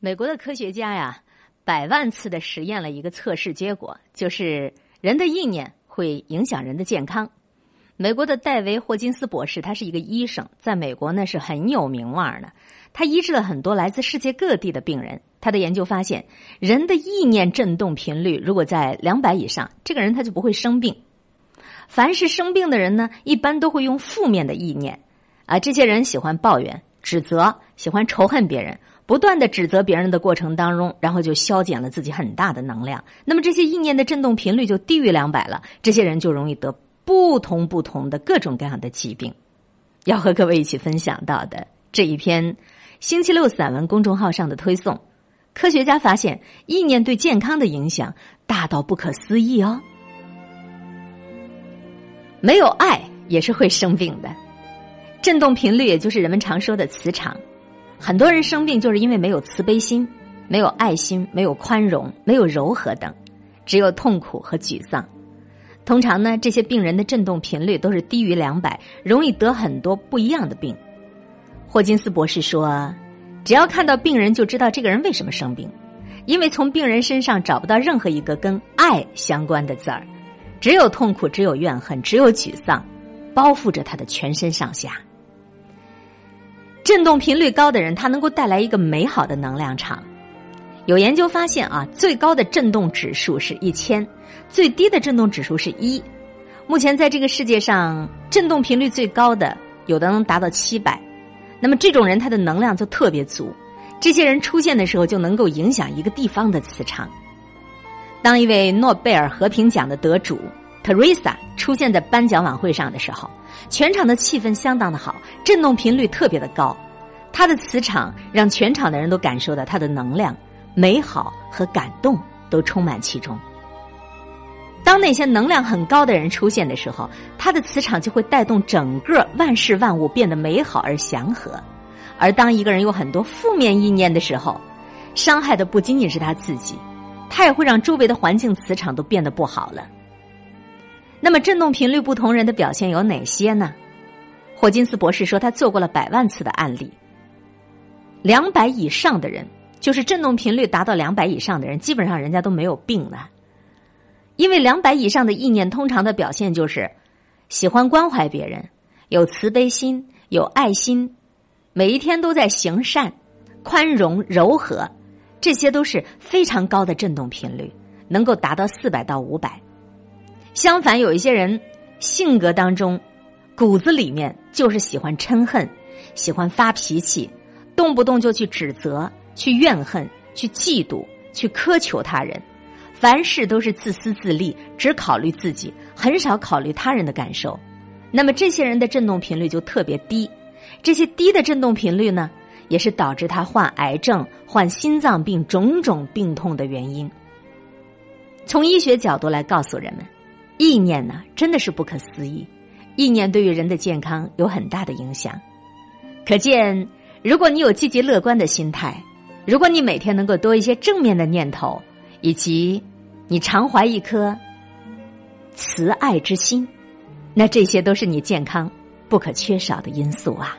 美国的科学家呀，百万次的实验了一个测试结果，就是人的意念会影响人的健康。美国的戴维·霍金斯博士，他是一个医生，在美国呢是很有名望的。他医治了很多来自世界各地的病人。他的研究发现，人的意念振动频率如果在两百以上，这个人他就不会生病。凡是生病的人呢，一般都会用负面的意念啊，这些人喜欢抱怨、指责，喜欢仇恨别人。不断的指责别人的过程当中，然后就消减了自己很大的能量。那么这些意念的振动频率就低于两百了，这些人就容易得不同不同的各种各样的疾病。要和各位一起分享到的这一篇星期六散文公众号上的推送，科学家发现意念对健康的影响大到不可思议哦。没有爱也是会生病的，振动频率也就是人们常说的磁场。很多人生病就是因为没有慈悲心、没有爱心、没有宽容、没有柔和等，只有痛苦和沮丧。通常呢，这些病人的振动频率都是低于两百，容易得很多不一样的病。霍金斯博士说：“只要看到病人，就知道这个人为什么生病，因为从病人身上找不到任何一个跟爱相关的字儿，只有痛苦，只有怨恨，只有沮丧，包覆着他的全身上下。”振动频率高的人，他能够带来一个美好的能量场。有研究发现啊，最高的振动指数是一千，最低的振动指数是一。目前在这个世界上，振动频率最高的有的能达到七百。那么这种人他的能量就特别足，这些人出现的时候就能够影响一个地方的磁场。当一位诺贝尔和平奖的得主 Teresa 出现在颁奖晚会上的时候。全场的气氛相当的好，震动频率特别的高，他的磁场让全场的人都感受到他的能量、美好和感动都充满其中。当那些能量很高的人出现的时候，他的磁场就会带动整个万事万物变得美好而祥和；而当一个人有很多负面意念的时候，伤害的不仅仅是他自己，他也会让周围的环境磁场都变得不好了。那么，振动频率不同人的表现有哪些呢？霍金斯博士说，他做过了百万次的案例，两百以上的人，就是振动频率达到两百以上的人，基本上人家都没有病了。因为两百以上的意念，通常的表现就是喜欢关怀别人，有慈悲心，有爱心，每一天都在行善、宽容、柔和，这些都是非常高的振动频率，能够达到四百到五百。相反，有一些人性格当中，骨子里面就是喜欢嗔恨，喜欢发脾气，动不动就去指责、去怨恨、去嫉妒、去苛求他人，凡事都是自私自利，只考虑自己，很少考虑他人的感受。那么这些人的振动频率就特别低，这些低的振动频率呢，也是导致他患癌症、患心脏病种种病痛的原因。从医学角度来告诉人们。意念呢，真的是不可思议。意念对于人的健康有很大的影响。可见，如果你有积极乐观的心态，如果你每天能够多一些正面的念头，以及你常怀一颗慈爱之心，那这些都是你健康不可缺少的因素啊。